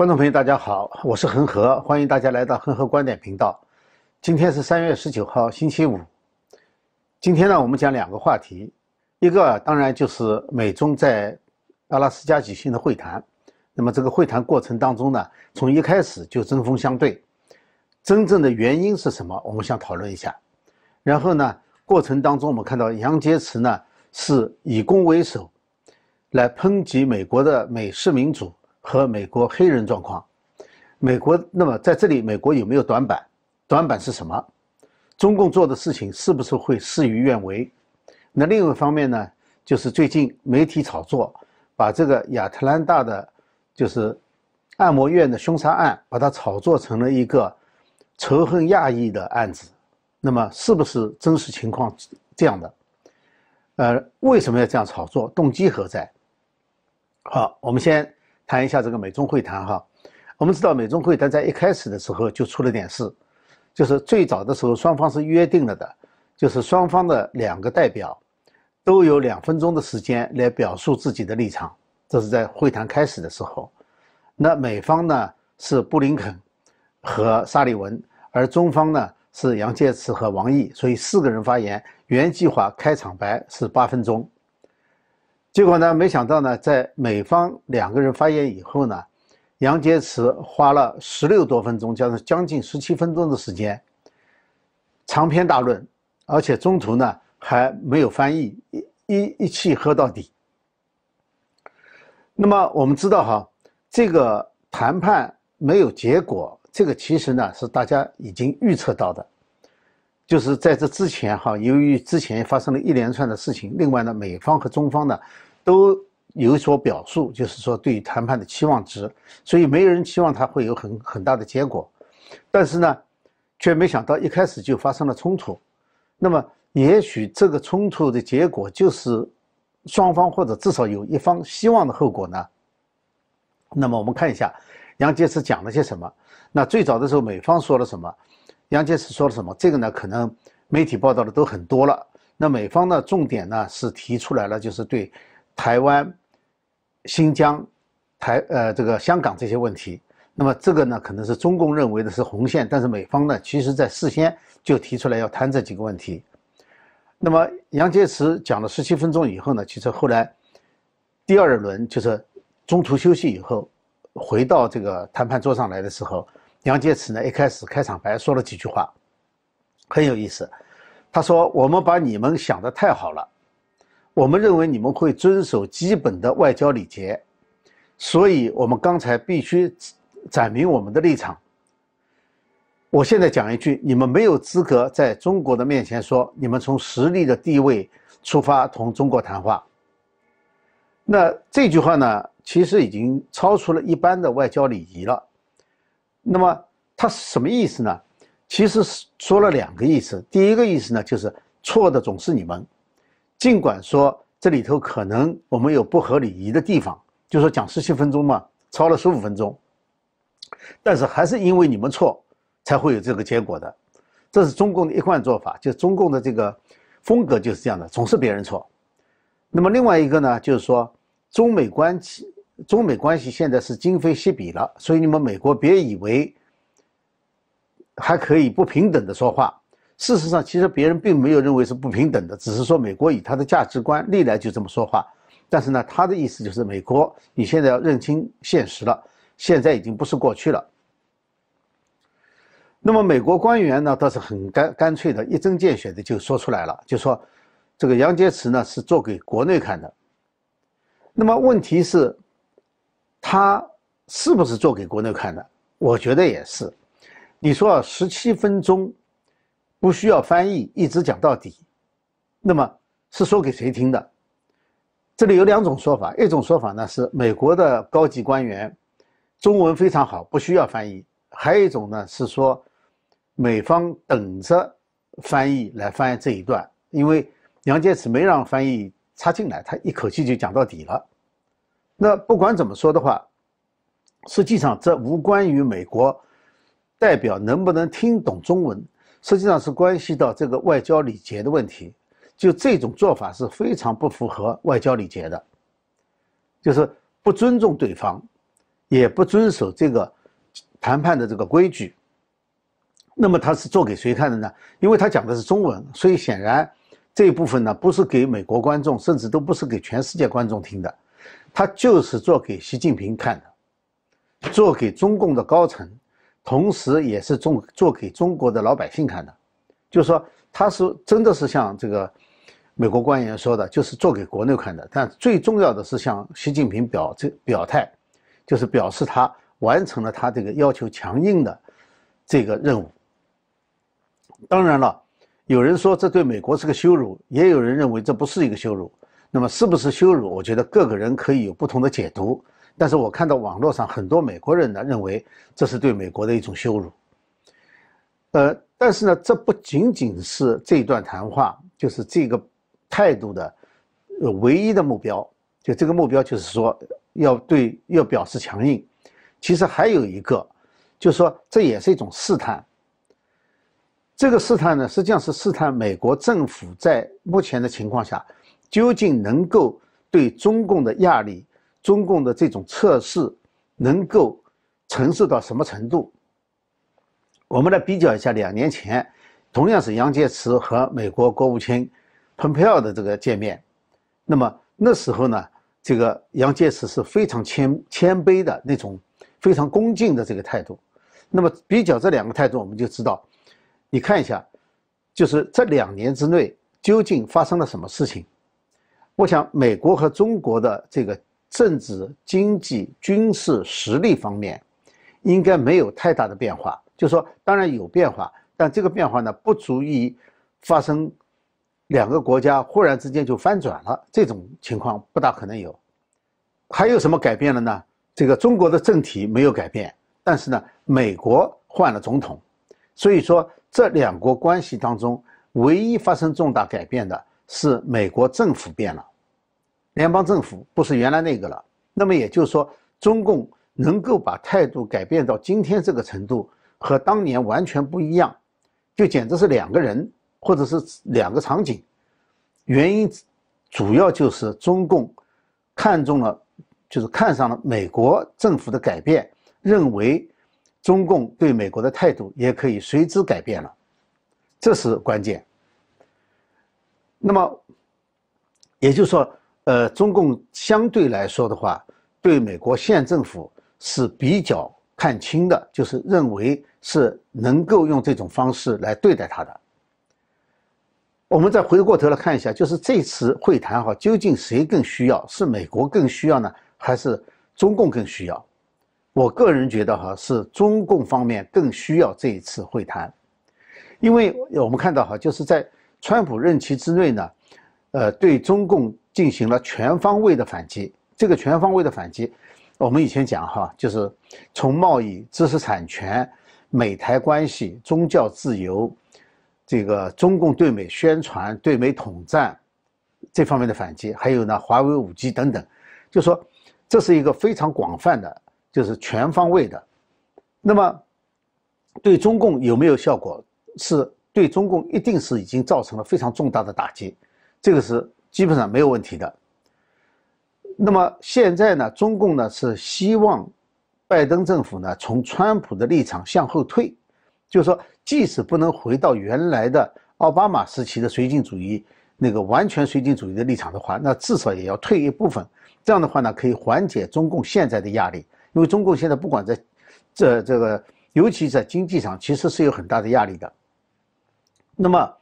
观众朋友，大家好，我是恒河，欢迎大家来到恒河观点频道。今天是三月十九号，星期五。今天呢，我们讲两个话题，一个当然就是美中在阿拉斯加举行的会谈。那么这个会谈过程当中呢，从一开始就针锋相对，真正的原因是什么？我们想讨论一下。然后呢，过程当中我们看到杨洁篪呢是以攻为守，来抨击美国的美式民主。和美国黑人状况，美国那么在这里，美国有没有短板？短板是什么？中共做的事情是不是会事与愿违？那另一方面呢，就是最近媒体炒作，把这个亚特兰大的就是按摩院的凶杀案，把它炒作成了一个仇恨亚裔的案子。那么是不是真实情况这样的？呃，为什么要这样炒作？动机何在？好，我们先。谈一下这个美中会谈哈，我们知道美中会谈在一开始的时候就出了点事，就是最早的时候双方是约定了的，就是双方的两个代表都有两分钟的时间来表述自己的立场，这是在会谈开始的时候。那美方呢是布林肯和沙利文，而中方呢是杨洁篪和王毅，所以四个人发言，原计划开场白是八分钟。结果呢？没想到呢，在美方两个人发言以后呢，杨洁篪花了十六多分钟，加上将近十七分钟的时间，长篇大论，而且中途呢还没有翻译，一一一气喝到底。那么我们知道哈，这个谈判没有结果，这个其实呢是大家已经预测到的。就是在这之前，哈，由于之前发生了一连串的事情，另外呢，美方和中方呢都有所表述，就是说对于谈判的期望值，所以没有人期望它会有很很大的结果，但是呢，却没想到一开始就发生了冲突。那么，也许这个冲突的结果就是双方或者至少有一方希望的后果呢？那么我们看一下杨洁篪讲了些什么。那最早的时候，美方说了什么？杨洁篪说了什么？这个呢，可能媒体报道的都很多了。那美方呢，重点呢是提出来了，就是对台湾、新疆、台呃这个香港这些问题。那么这个呢，可能是中共认为的是红线，但是美方呢，其实在事先就提出来要谈这几个问题。那么杨洁篪讲了十七分钟以后呢，其实后来第二轮就是中途休息以后，回到这个谈判桌上来的时候。杨洁篪呢，一开始开场白说了几句话，很有意思。他说：“我们把你们想的太好了，我们认为你们会遵守基本的外交礼节，所以我们刚才必须阐明我们的立场。我现在讲一句，你们没有资格在中国的面前说你们从实力的地位出发同中国谈话。那这句话呢，其实已经超出了一般的外交礼仪了。”那么他什么意思呢？其实是说了两个意思。第一个意思呢，就是错的总是你们，尽管说这里头可能我们有不合礼仪的地方，就说讲十七分钟嘛，超了十五分钟，但是还是因为你们错，才会有这个结果的。这是中共的一贯做法，就中共的这个风格就是这样的，总是别人错。那么另外一个呢，就是说中美关系。中美关系现在是今非昔比了，所以你们美国别以为还可以不平等的说话。事实上，其实别人并没有认为是不平等的，只是说美国以他的价值观历来就这么说话。但是呢，他的意思就是美国你现在要认清现实了，现在已经不是过去了。那么美国官员呢倒是很干干脆的，一针见血的就说出来了，就说这个杨洁篪呢是做给国内看的。那么问题是？他是不是做给国内看的？我觉得也是。你说十七分钟不需要翻译，一直讲到底，那么是说给谁听的？这里有两种说法，一种说法呢是美国的高级官员中文非常好，不需要翻译；还有一种呢是说美方等着翻译来翻译这一段，因为杨洁篪没让翻译插进来，他一口气就讲到底了。那不管怎么说的话，实际上这无关于美国代表能不能听懂中文，实际上是关系到这个外交礼节的问题。就这种做法是非常不符合外交礼节的，就是不尊重对方，也不遵守这个谈判的这个规矩。那么他是做给谁看的呢？因为他讲的是中文，所以显然这一部分呢不是给美国观众，甚至都不是给全世界观众听的，他就是做给习近平看的，做给中共的高层，同时也是做做给中国的老百姓看的。就是说，他是真的是像这个美国官员说的，就是做给国内看的。但最重要的是向习近平表这表态，就是表示他完成了他这个要求强硬的这个任务。当然了，有人说这对美国是个羞辱，也有人认为这不是一个羞辱。那么是不是羞辱？我觉得各个人可以有不同的解读。但是我看到网络上很多美国人呢认为这是对美国的一种羞辱。呃，但是呢，这不仅仅是这段谈话，就是这个态度的呃唯一的目标。就这个目标就是说要对要表示强硬。其实还有一个，就是说这也是一种试探。这个试探呢，实际上是试探美国政府在目前的情况下，究竟能够对中共的压力、中共的这种测试，能够承受到什么程度。我们来比较一下两年前，同样是杨洁篪和美国国务卿蓬佩奥的这个见面，那么那时候呢，这个杨洁篪是非常谦谦卑的那种，非常恭敬的这个态度。那么比较这两个态度，我们就知道。你看一下，就是这两年之内究竟发生了什么事情？我想，美国和中国的这个政治、经济、军事实力方面，应该没有太大的变化。就说，当然有变化，但这个变化呢，不足以发生两个国家忽然之间就翻转了这种情况，不大可能有。还有什么改变了呢？这个中国的政体没有改变，但是呢，美国换了总统，所以说。这两国关系当中，唯一发生重大改变的是美国政府变了，联邦政府不是原来那个了。那么也就是说，中共能够把态度改变到今天这个程度，和当年完全不一样，就简直是两个人，或者是两个场景。原因主要就是中共看中了，就是看上了美国政府的改变，认为。中共对美国的态度也可以随之改变了，这是关键。那么，也就是说，呃，中共相对来说的话，对美国现政府是比较看轻的，就是认为是能够用这种方式来对待他的。我们再回过头来看一下，就是这次会谈哈，究竟谁更需要？是美国更需要呢，还是中共更需要？我个人觉得哈，是中共方面更需要这一次会谈，因为我们看到哈，就是在川普任期之内呢，呃，对中共进行了全方位的反击。这个全方位的反击，我们以前讲哈，就是从贸易、知识产权、美台关系、宗教自由，这个中共对美宣传、对美统战这方面的反击，还有呢，华为五 G 等等，就说这是一个非常广泛的。就是全方位的，那么对中共有没有效果？是对中共一定是已经造成了非常重大的打击，这个是基本上没有问题的。那么现在呢，中共呢是希望拜登政府呢从川普的立场向后退，就是说，即使不能回到原来的奥巴马时期的绥靖主义那个完全绥靖主义的立场的话，那至少也要退一部分。这样的话呢，可以缓解中共现在的压力。因为中共现在不管在，这这个，尤其在经济上，其实是有很大的压力的。那么，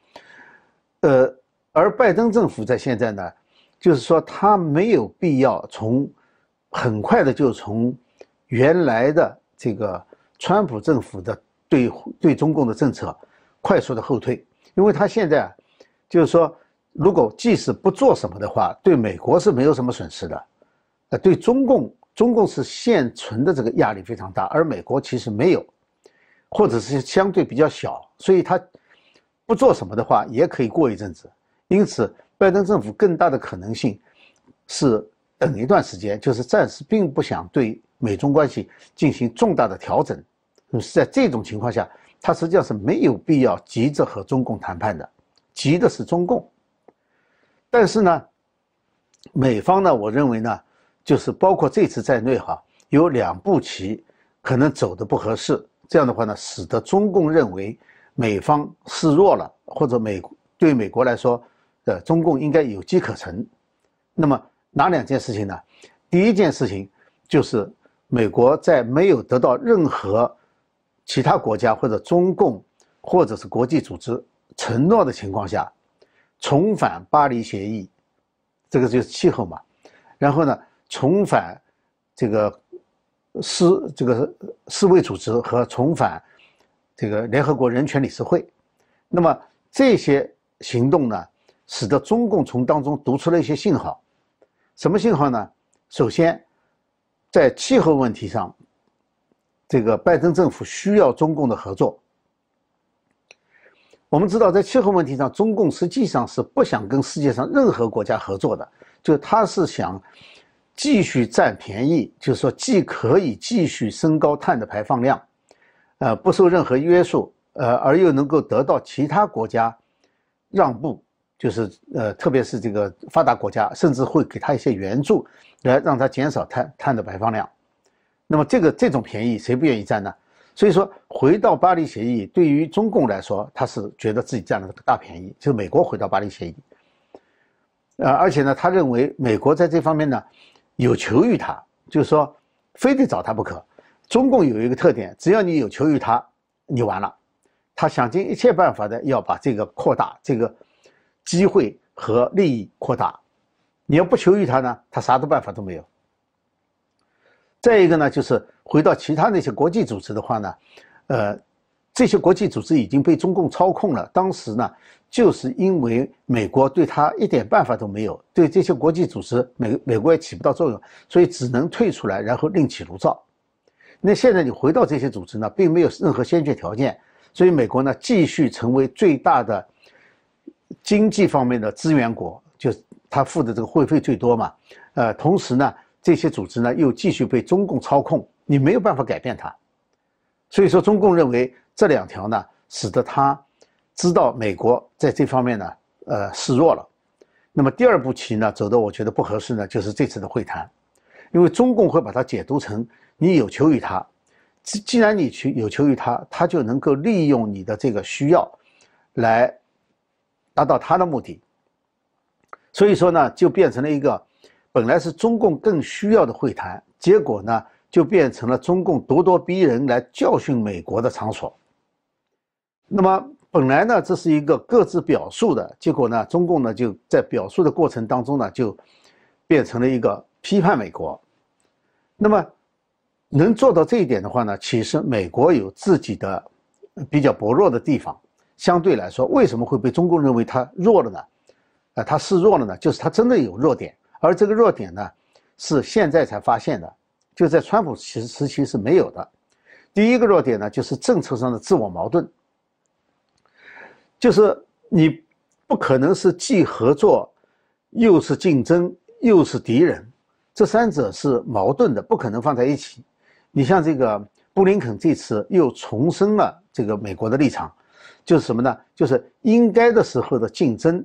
呃，而拜登政府在现在呢，就是说他没有必要从很快的就从原来的这个川普政府的对对中共的政策快速的后退，因为他现在就是说，如果即使不做什么的话，对美国是没有什么损失的，呃，对中共。中共是现存的这个压力非常大，而美国其实没有，或者是相对比较小，所以他不做什么的话也可以过一阵子。因此，拜登政府更大的可能性是等一段时间，就是暂时并不想对美中关系进行重大的调整。是在这种情况下，他实际上是没有必要急着和中共谈判的，急的是中共。但是呢，美方呢，我认为呢。就是包括这次在内哈，有两步棋可能走的不合适，这样的话呢，使得中共认为美方示弱了，或者美对美国来说，的，中共应该有机可乘。那么哪两件事情呢？第一件事情就是美国在没有得到任何其他国家或者中共或者是国际组织承诺的情况下，重返巴黎协议，这个就是气候嘛。然后呢，重返这个世这个世卫组织和重返这个联合国人权理事会。那么这些行动呢，使得中共从当中读出了一些信号。什么信号呢？首先，在气候问题上，这个拜登政府需要中共的合作。我们知道，在气候问题上，中共实际上是不想跟世界上任何国家合作的，就他是想继续占便宜，就是说，既可以继续升高碳的排放量，呃，不受任何约束，呃，而又能够得到其他国家让步，就是呃，特别是这个发达国家，甚至会给他一些援助，来让他减少碳碳的排放量。那么，这个这种便宜，谁不愿意占呢？所以说，回到巴黎协议，对于中共来说，他是觉得自己占了个大便宜。就是美国回到巴黎协议，呃，而且呢，他认为美国在这方面呢有求于他，就是说非得找他不可。中共有一个特点，只要你有求于他，你完了。他想尽一切办法的要把这个扩大，这个机会和利益扩大。你要不求于他呢，他啥的办法都没有。再一个呢，就是回到其他那些国际组织的话呢，呃，这些国际组织已经被中共操控了。当时呢，就是因为美国对他一点办法都没有，对这些国际组织，美美国也起不到作用，所以只能退出来，然后另起炉灶。那现在你回到这些组织呢，并没有任何先决条件，所以美国呢继续成为最大的经济方面的资源国，就他付的这个会费最多嘛。呃，同时呢。这些组织呢，又继续被中共操控，你没有办法改变它。所以说，中共认为这两条呢，使得他知道美国在这方面呢，呃，示弱了。那么第二步棋呢，走的我觉得不合适呢，就是这次的会谈，因为中共会把它解读成你有求于他，既既然你去有求于他，他就能够利用你的这个需要，来达到他的目的。所以说呢，就变成了一个。本来是中共更需要的会谈，结果呢，就变成了中共咄咄逼人来教训美国的场所。那么本来呢，这是一个各自表述的结果呢，中共呢就在表述的过程当中呢，就变成了一个批判美国。那么能做到这一点的话呢，其实美国有自己的比较薄弱的地方，相对来说，为什么会被中共认为它弱了呢？啊，它示弱了呢？就是它真的有弱点。而这个弱点呢，是现在才发现的，就在川普时时期是没有的。第一个弱点呢，就是政策上的自我矛盾，就是你不可能是既合作，又是竞争，又是敌人，这三者是矛盾的，不可能放在一起。你像这个布林肯这次又重申了这个美国的立场，就是什么呢？就是应该的时候的竞争，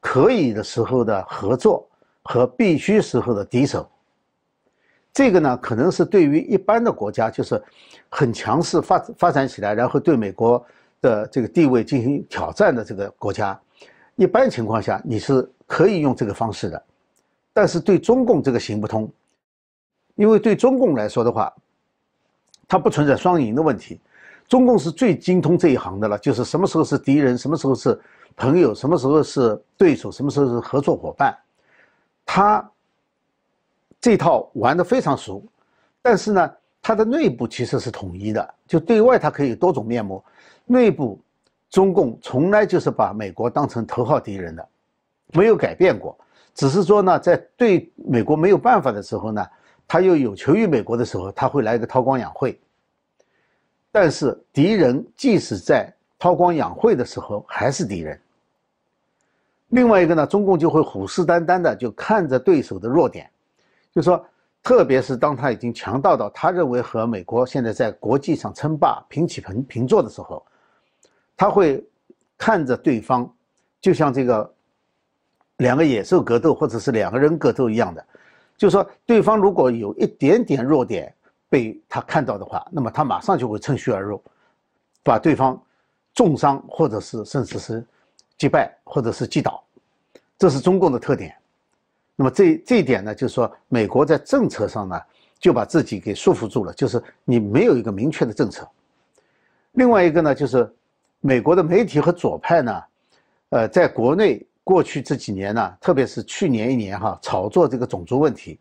可以的时候的合作。和必须时候的敌手，这个呢，可能是对于一般的国家，就是很强势发发展起来，然后对美国的这个地位进行挑战的这个国家，一般情况下你是可以用这个方式的。但是对中共这个行不通，因为对中共来说的话，它不存在双赢的问题。中共是最精通这一行的了，就是什么时候是敌人，什么时候是朋友，什么时候是对手，什么时候是合作伙伴。他这套玩的非常熟，但是呢，他的内部其实是统一的，就对外它可以有多种面目，内部中共从来就是把美国当成头号敌人的，没有改变过，只是说呢，在对美国没有办法的时候呢，他又有求于美国的时候，他会来一个韬光养晦。但是敌人即使在韬光养晦的时候还是敌人。另外一个呢，中共就会虎视眈眈的就看着对手的弱点，就说，特别是当他已经强大到他认为和美国现在在国际上称霸、平起平平坐的时候，他会看着对方，就像这个两个野兽格斗或者是两个人格斗一样的，就说对方如果有一点点弱点，被他看到的话，那么他马上就会趁虚而入，把对方重伤，或者是甚至是击败，或者是击倒。这是中共的特点。那么这这一点呢，就是说美国在政策上呢，就把自己给束缚住了，就是你没有一个明确的政策。另外一个呢，就是美国的媒体和左派呢，呃，在国内过去这几年呢，特别是去年一年哈，炒作这个种族问题。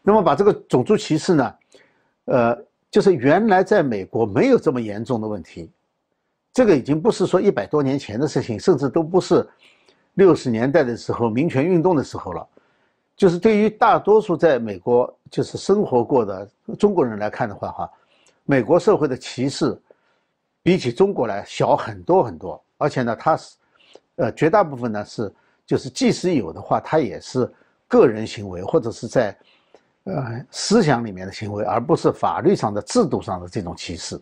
那么把这个种族歧视呢，呃，就是原来在美国没有这么严重的问题，这个已经不是说一百多年前的事情，甚至都不是六十年代的时候民权运动的时候了。就是对于大多数在美国就是生活过的中国人来看的话，哈，美国社会的歧视比起中国来小很多很多，而且呢，它是，呃，绝大部分呢是就是即使有的话，它也是个人行为或者是在。呃，思想里面的行为，而不是法律上的制度上的这种歧视。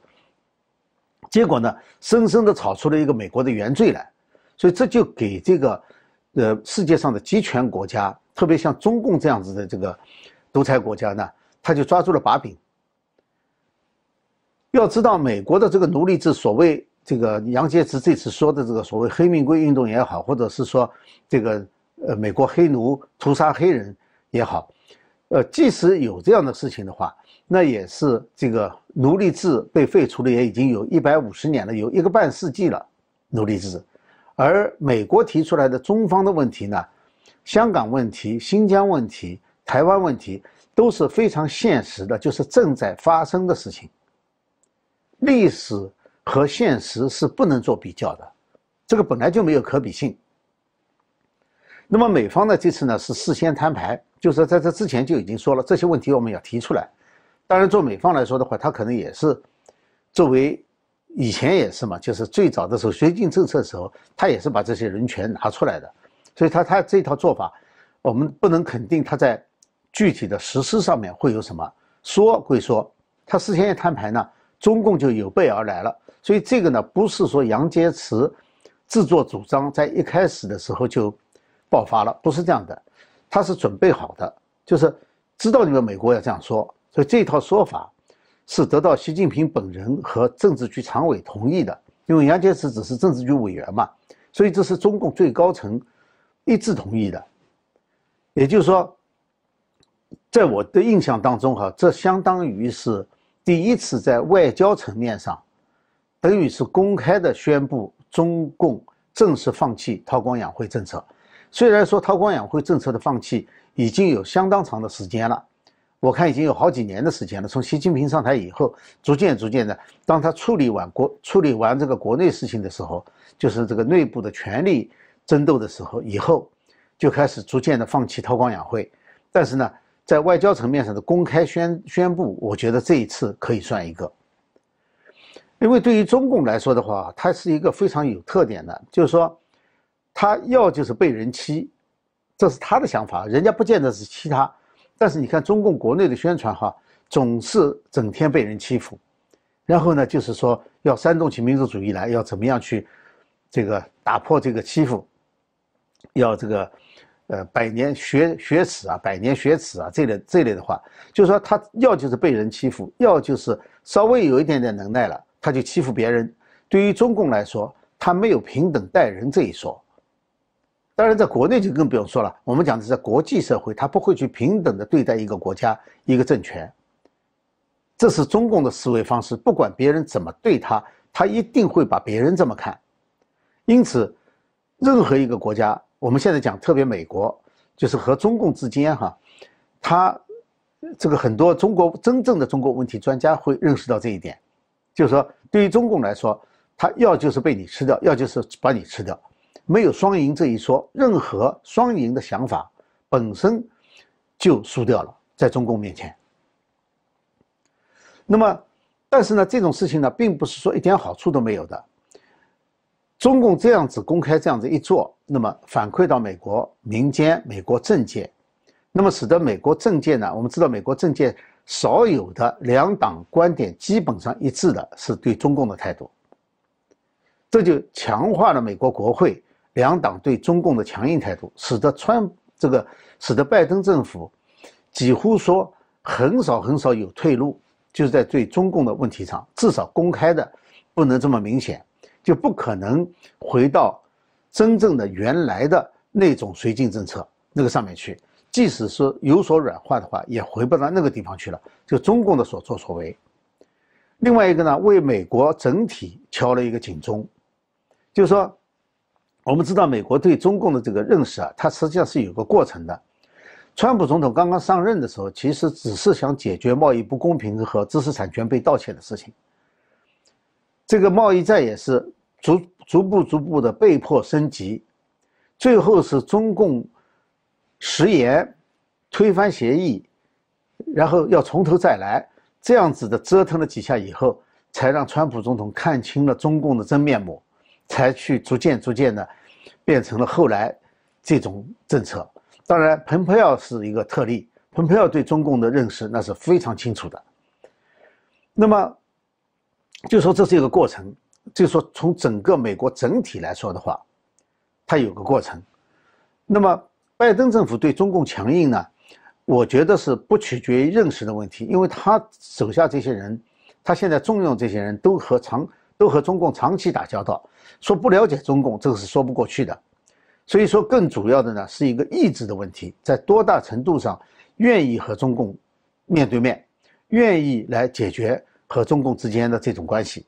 结果呢，深深的炒出了一个美国的原罪来，所以这就给这个，呃，世界上的集权国家，特别像中共这样子的这个独裁国家呢，他就抓住了把柄。要知道，美国的这个奴隶制，所谓这个杨洁篪这次说的这个所谓黑命贵运动也好，或者是说这个呃美国黑奴屠杀黑人也好。呃，即使有这样的事情的话，那也是这个奴隶制被废除了，也已经有一百五十年了，有一个半世纪了。奴隶制，而美国提出来的中方的问题呢，香港问题、新疆问题、台湾问题都是非常现实的，就是正在发生的事情。历史和现实是不能做比较的，这个本来就没有可比性。那么美方呢，这次呢是事先摊牌。就是在这之前就已经说了这些问题我们要提出来，当然做美方来说的话，他可能也是作为以前也是嘛，就是最早的时候绥靖政策的时候，他也是把这些人权拿出来的，所以他他这套做法，我们不能肯定他在具体的实施上面会有什么。说归说，他事先一摊牌呢，中共就有备而来了。所以这个呢，不是说杨洁篪自作主张在一开始的时候就爆发了，不是这样的。他是准备好的，就是知道你们美国要这样说，所以这套说法是得到习近平本人和政治局常委同意的。因为杨洁篪只是政治局委员嘛，所以这是中共最高层一致同意的。也就是说，在我的印象当中，哈，这相当于是第一次在外交层面上，等于是公开的宣布中共正式放弃韬光养晦政策。虽然说韬光养晦政策的放弃已经有相当长的时间了，我看已经有好几年的时间了。从习近平上台以后，逐渐逐渐的，当他处理完国处理完这个国内事情的时候，就是这个内部的权力争斗的时候以后，就开始逐渐的放弃韬光养晦。但是呢，在外交层面上的公开宣宣布，我觉得这一次可以算一个。因为对于中共来说的话，它是一个非常有特点的，就是说。他要就是被人欺，这是他的想法，人家不见得是欺他，但是你看中共国内的宣传哈，总是整天被人欺负，然后呢，就是说要煽动起民族主义来，要怎么样去这个打破这个欺负，要这个呃百年学学耻啊，百年学耻啊这类这类的话，就是说他要就是被人欺负，要就是稍微有一点点能耐了，他就欺负别人。对于中共来说，他没有平等待人这一说。当然，在国内就更不用说了。我们讲的是在国际社会，他不会去平等的对待一个国家、一个政权。这是中共的思维方式，不管别人怎么对他，他一定会把别人这么看。因此，任何一个国家，我们现在讲特别美国，就是和中共之间哈，他这个很多中国真正的中国问题专家会认识到这一点，就是说，对于中共来说，他要就是被你吃掉，要就是把你吃掉。没有双赢这一说，任何双赢的想法本身就输掉了，在中共面前。那么，但是呢，这种事情呢，并不是说一点好处都没有的。中共这样子公开这样子一做，那么反馈到美国民间、美国政界，那么使得美国政界呢，我们知道美国政界少有的两党观点基本上一致的是对中共的态度，这就强化了美国国会。两党对中共的强硬态度，使得川这个使得拜登政府几乎说很少很少有退路，就是在对中共的问题上，至少公开的不能这么明显，就不可能回到真正的原来的那种绥靖政策那个上面去。即使是有所软化的话，也回不到那个地方去了。就中共的所作所为。另外一个呢，为美国整体敲了一个警钟，就是说，我们知道美国对中共的这个认识啊，它实际上是有个过程的。川普总统刚刚上任的时候，其实只是想解决贸易不公平和知识产权被盗窃的事情。这个贸易战也是逐逐步逐步的被迫升级，最后是中共食言、推翻协议，然后要从头再来，这样子的折腾了几下以后，才让川普总统看清了中共的真面目，才去逐渐逐渐的变成了后来这种政策。当然，蓬佩奥是一个特例。蓬佩奥对中共的认识那是非常清楚的。那么，就说这是一个过程，就说从整个美国整体来说的话，它有个过程。那么，拜登政府对中共强硬呢？我觉得是不取决于认识的问题，因为他手下这些人，他现在重用这些人都和长都和中共长期打交道，说不了解中共，这个是说不过去的。所以说，更主要的呢是一个意志的问题，在多大程度上愿意和中共面对面，愿意来解决和中共之间的这种关系。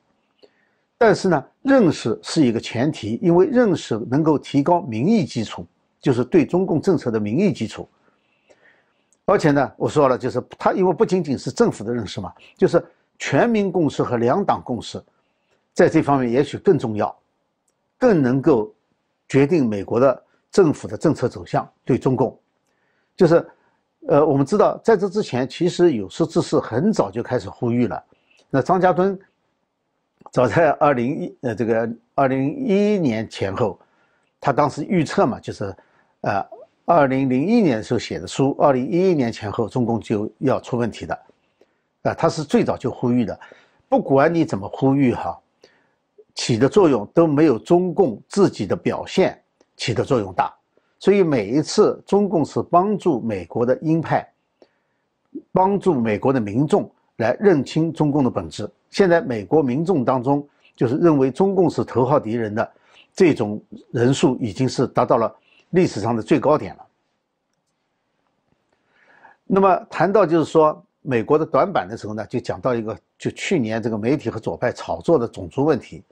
但是呢，认识是一个前提，因为认识能够提高民意基础，就是对中共政策的民意基础。而且呢，我说了，就是他因为不仅仅是政府的认识嘛，就是全民共识和两党共识，在这方面也许更重要，更能够。决定美国的政府的政策走向，对中共，就是，呃，我们知道，在这之前，其实有识之士很早就开始呼吁了。那张家墩，早在二零一呃这个二零一一年前后，他当时预测嘛，就是，呃，二零零一年的时候写的书，二零一一年前后中共就要出问题的，啊，他是最早就呼吁的，不管你怎么呼吁哈。起的作用都没有中共自己的表现起的作用大，所以每一次中共是帮助美国的鹰派，帮助美国的民众来认清中共的本质。现在美国民众当中，就是认为中共是头号敌人的这种人数已经是达到了历史上的最高点了。那么谈到就是说美国的短板的时候呢，就讲到一个，就去年这个媒体和左派炒作的种族问题。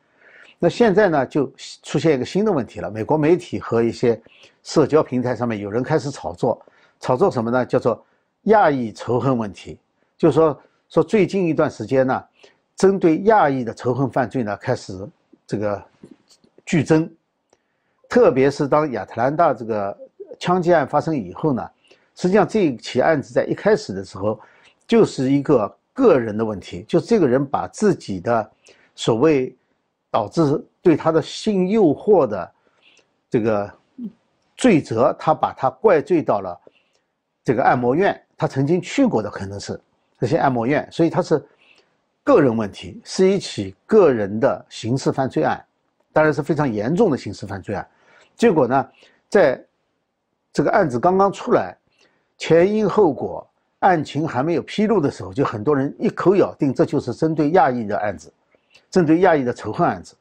那现在呢，就出现一个新的问题了。美国媒体和一些社交平台上面有人开始炒作，炒作什么呢？叫做亚裔仇恨问题。就是说说最近一段时间呢，针对亚裔的仇恨犯罪呢开始这个剧增，特别是当亚特兰大这个枪击案发生以后呢，实际上这起案子在一开始的时候就是一个个人的问题，就是这个人把自己的所谓。导致对他的性诱惑的这个罪责，他把他怪罪到了这个按摩院，他曾经去过的可能是这些按摩院，所以他是个人问题，是一起个人的刑事犯罪案，当然是非常严重的刑事犯罪案。结果呢，在这个案子刚刚出来，前因后果、案情还没有披露的时候，就很多人一口咬定这就是针对亚裔的案子。针对亚裔的仇恨案子，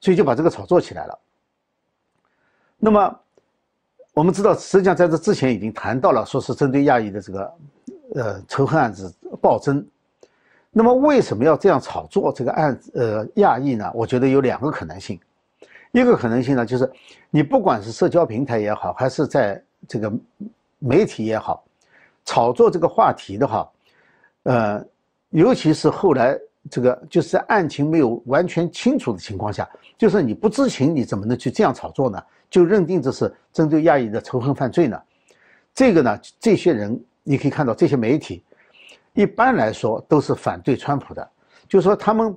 所以就把这个炒作起来了。那么，我们知道，实际上在这之前已经谈到了，说是针对亚裔的这个，呃，仇恨案子暴增。那么，为什么要这样炒作这个案子？呃，亚裔呢？我觉得有两个可能性。一个可能性呢，就是你不管是社交平台也好，还是在这个媒体也好，炒作这个话题的话，呃，尤其是后来。这个就是在案情没有完全清楚的情况下，就是你不知情，你怎么能去这样炒作呢？就认定这是针对亚裔的仇恨犯罪呢？这个呢，这些人你可以看到，这些媒体一般来说都是反对川普的，就是说他们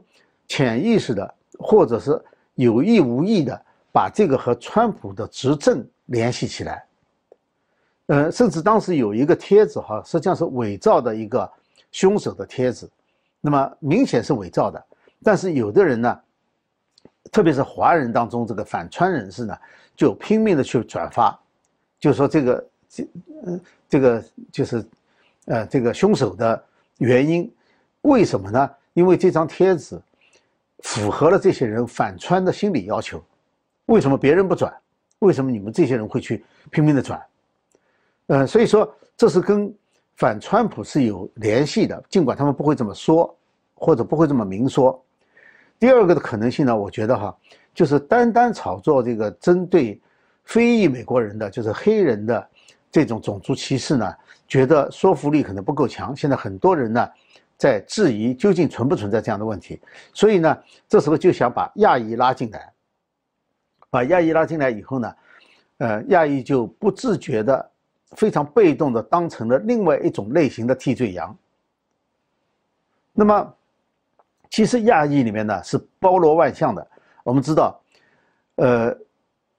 潜意识的或者是有意无意的把这个和川普的执政联系起来。呃，甚至当时有一个帖子哈，实际上是伪造的一个凶手的帖子。那么明显是伪造的，但是有的人呢，特别是华人当中这个反川人士呢，就拼命的去转发，就说这个这嗯这个就是，呃这个凶手的原因，为什么呢？因为这张帖子符合了这些人反川的心理要求。为什么别人不转？为什么你们这些人会去拼命的转？呃，所以说这是跟反川普是有联系的，尽管他们不会这么说，或者不会这么明说。第二个的可能性呢，我觉得哈，就是单单炒作这个针对非裔美国人的，就是黑人的这种种族歧视呢，觉得说服力可能不够强。现在很多人呢在质疑究竟存不存在这样的问题，所以呢，这时候就想把亚裔拉进来。把亚裔拉进来以后呢，呃，亚裔就不自觉的、非常被动的当成了另外一种类型的替罪羊。那么，其实亚裔里面呢是包罗万象的。我们知道，呃，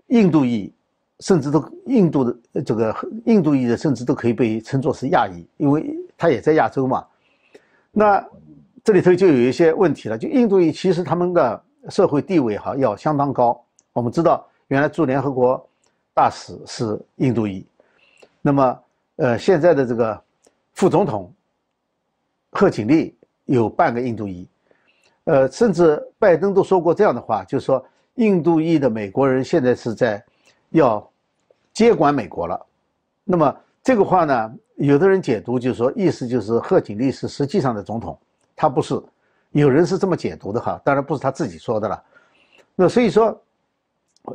印度裔甚至都印度的这个印度裔的甚至都可以被称作是亚裔，因为他也在亚洲嘛。那这里头就有一些问题了，就印度裔其实他们的社会地位哈要相当高。我们知道，原来驻联合国大使是印度裔，那么，呃，现在的这个副总统贺锦丽有半个印度裔，呃，甚至拜登都说过这样的话，就是说，印度裔的美国人现在是在要接管美国了。那么这个话呢，有的人解读就是说，意思就是贺锦丽是实际上的总统，他不是，有人是这么解读的哈，当然不是他自己说的了。那所以说。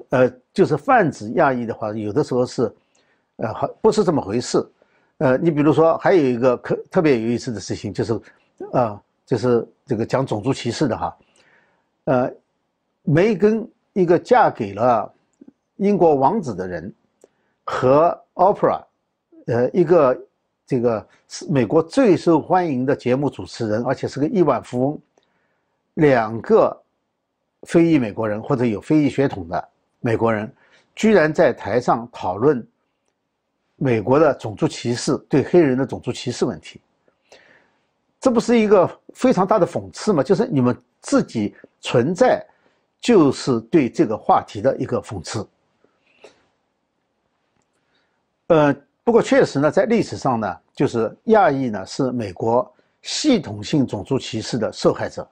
呃，就是泛指亚裔的话，有的时候是，呃，好不是这么回事。呃，你比如说，还有一个可特别有意思的事情，就是，啊，就是这个讲种族歧视的哈。呃，梅根一个嫁给了英国王子的人，和 Opera，呃，一个这个是美国最受欢迎的节目主持人，而且是个亿万富翁，两个非裔美国人或者有非裔血统的。美国人居然在台上讨论美国的种族歧视，对黑人的种族歧视问题，这不是一个非常大的讽刺吗？就是你们自己存在，就是对这个话题的一个讽刺。呃，不过确实呢，在历史上呢，就是亚裔呢是美国系统性种族歧视的受害者，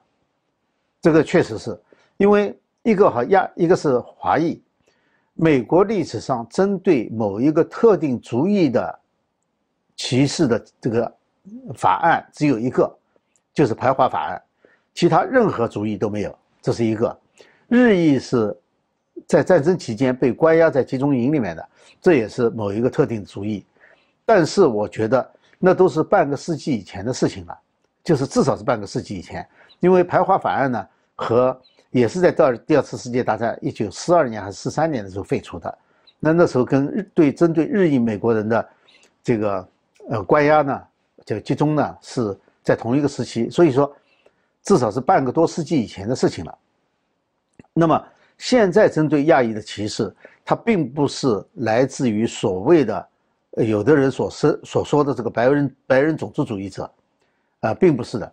这个确实是因为。一个和亚，一个是华裔。美国历史上针对某一个特定族裔的歧视的这个法案只有一个，就是排华法案，其他任何族裔都没有。这是一个。日裔是在战争期间被关押在集中营里面的，这也是某一个特定族裔。但是我觉得那都是半个世纪以前的事情了，就是至少是半个世纪以前，因为排华法案呢和。也是在第二第二次世界大战一九四二年还是四三年的时候废除的，那那时候跟日对针对日裔美国人的这个呃关押呢，这个集中呢是在同一个时期，所以说至少是半个多世纪以前的事情了。那么现在针对亚裔的歧视，它并不是来自于所谓的有的人所说所说的这个白人白人种族主义者，啊，并不是的。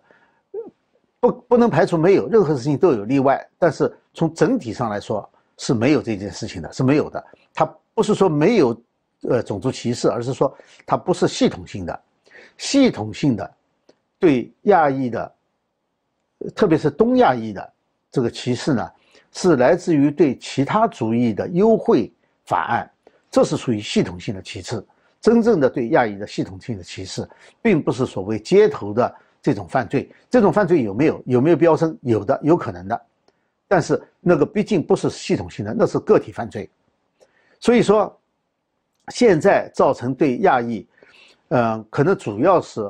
不不能排除没有任何事情都有例外，但是从整体上来说是没有这件事情的，是没有的。它不是说没有呃种族歧视，而是说它不是系统性的，系统性的对亚裔的，特别是东亚裔的这个歧视呢，是来自于对其他族裔的优惠法案，这是属于系统性的歧视。真正的对亚裔的系统性的歧视，并不是所谓街头的。这种犯罪，这种犯罪有没有有没有飙升？有的，有可能的，但是那个毕竟不是系统性的，那是个体犯罪。所以说，现在造成对亚裔，嗯，可能主要是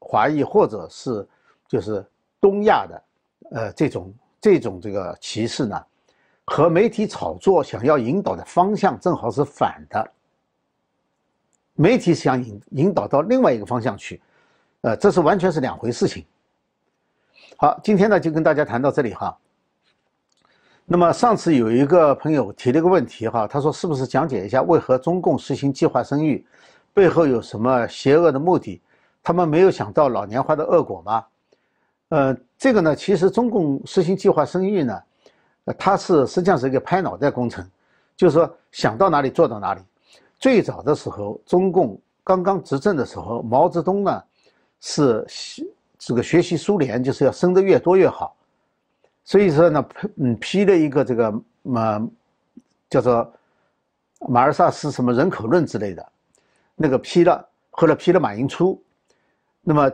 华裔或者是就是东亚的，呃，这种这种这个歧视呢，和媒体炒作想要引导的方向正好是反的。媒体想引引导到另外一个方向去。呃，这是完全是两回事情。好，今天呢就跟大家谈到这里哈。那么上次有一个朋友提了个问题哈，他说是不是讲解一下为何中共实行计划生育，背后有什么邪恶的目的？他们没有想到老年化的恶果吗？呃，这个呢，其实中共实行计划生育呢，它是实际上是一个拍脑袋工程，就是说想到哪里做到哪里。最早的时候，中共刚刚执政的时候，毛泽东呢。是这个学习苏联就是要生的越多越好，所以说呢，嗯，批了一个这个嘛，叫做马尔萨斯什么人口论之类的，那个批了，后来批了马寅初，那么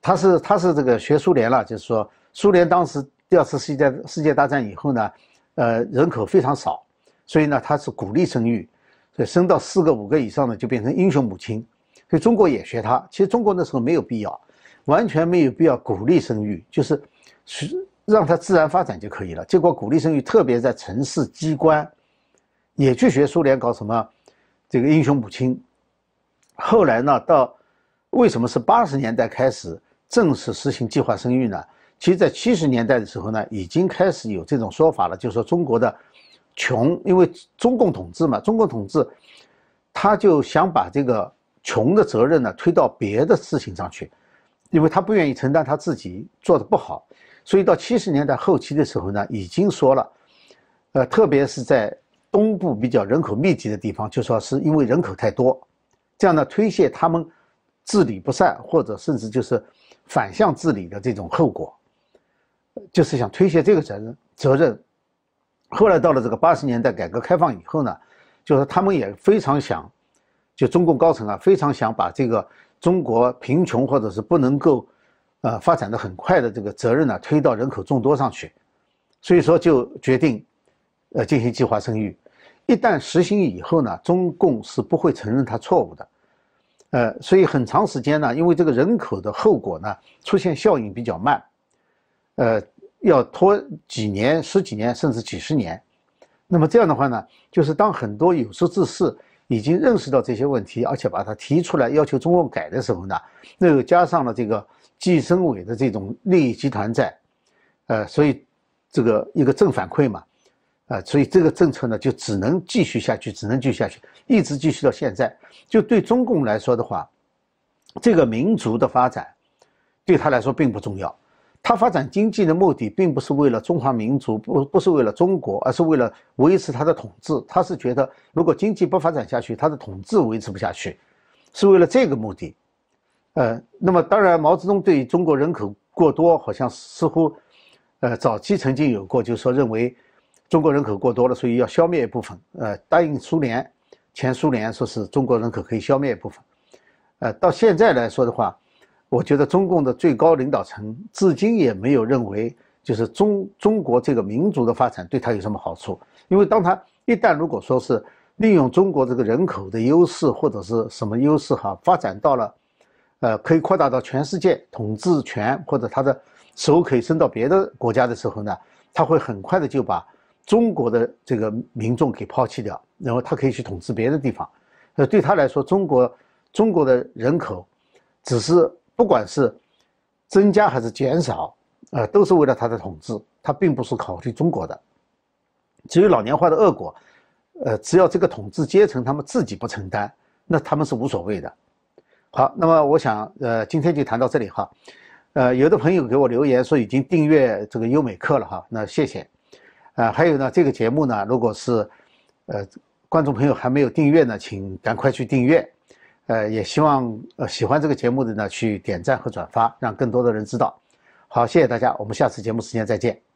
他是他是这个学苏联了，就是说苏联当时第二次世界世界大战以后呢，呃，人口非常少，所以呢，他是鼓励生育，所以生到四个五个以上呢就变成英雄母亲。所以中国也学他，其实中国那时候没有必要，完全没有必要鼓励生育，就是是让它自然发展就可以了。结果鼓励生育，特别在城市机关，也去学苏联搞什么这个英雄母亲。后来呢，到为什么是八十年代开始正式实行计划生育呢？其实，在七十年代的时候呢，已经开始有这种说法了，就是说中国的穷，因为中共统治嘛，中共统治，他就想把这个。穷的责任呢推到别的事情上去，因为他不愿意承担他自己做的不好，所以到七十年代后期的时候呢，已经说了，呃，特别是在东部比较人口密集的地方，就说是因为人口太多，这样呢推卸他们治理不善或者甚至就是反向治理的这种后果，就是想推卸这个责任责任。后来到了这个八十年代改革开放以后呢，就是他们也非常想。就中共高层啊，非常想把这个中国贫穷或者是不能够，呃，发展的很快的这个责任呢，推到人口众多上去，所以说就决定，呃，进行计划生育。一旦实行以后呢，中共是不会承认他错误的，呃，所以很长时间呢，因为这个人口的后果呢，出现效应比较慢，呃，要拖几年、十几年甚至几十年。那么这样的话呢，就是当很多有识之士。已经认识到这些问题，而且把它提出来要求中共改的时候呢，那又加上了这个计生委的这种利益集团在，呃，所以这个一个正反馈嘛，呃，所以这个政策呢就只能继续下去，只能继续下去，一直继续到现在。就对中共来说的话，这个民族的发展对他来说并不重要。他发展经济的目的并不是为了中华民族，不不是为了中国，而是为了维持他的统治。他是觉得，如果经济不发展下去，他的统治维持不下去，是为了这个目的。呃，那么当然，毛泽东对中国人口过多，好像似乎，呃，早期曾经有过，就是说认为中国人口过多了，所以要消灭一部分。呃，答应苏联，前苏联说是中国人口可以消灭一部分。呃，到现在来说的话。我觉得中共的最高领导层至今也没有认为，就是中中国这个民族的发展对他有什么好处。因为当他一旦如果说是利用中国这个人口的优势或者是什么优势哈，发展到了，呃，可以扩大到全世界统治权或者他的手可以伸到别的国家的时候呢，他会很快的就把中国的这个民众给抛弃掉，然后他可以去统治别的地方。呃，对他来说，中国中国的人口只是。不管是增加还是减少，呃，都是为了他的统治，他并不是考虑中国的。至于老年化的恶果，呃，只要这个统治阶层他们自己不承担，那他们是无所谓的。好，那么我想，呃，今天就谈到这里哈。呃，有的朋友给我留言说已经订阅这个优美课了哈，那谢谢。呃，还有呢，这个节目呢，如果是呃观众朋友还没有订阅呢，请赶快去订阅。呃，也希望呃喜欢这个节目的呢，去点赞和转发，让更多的人知道。好，谢谢大家，我们下次节目时间再见。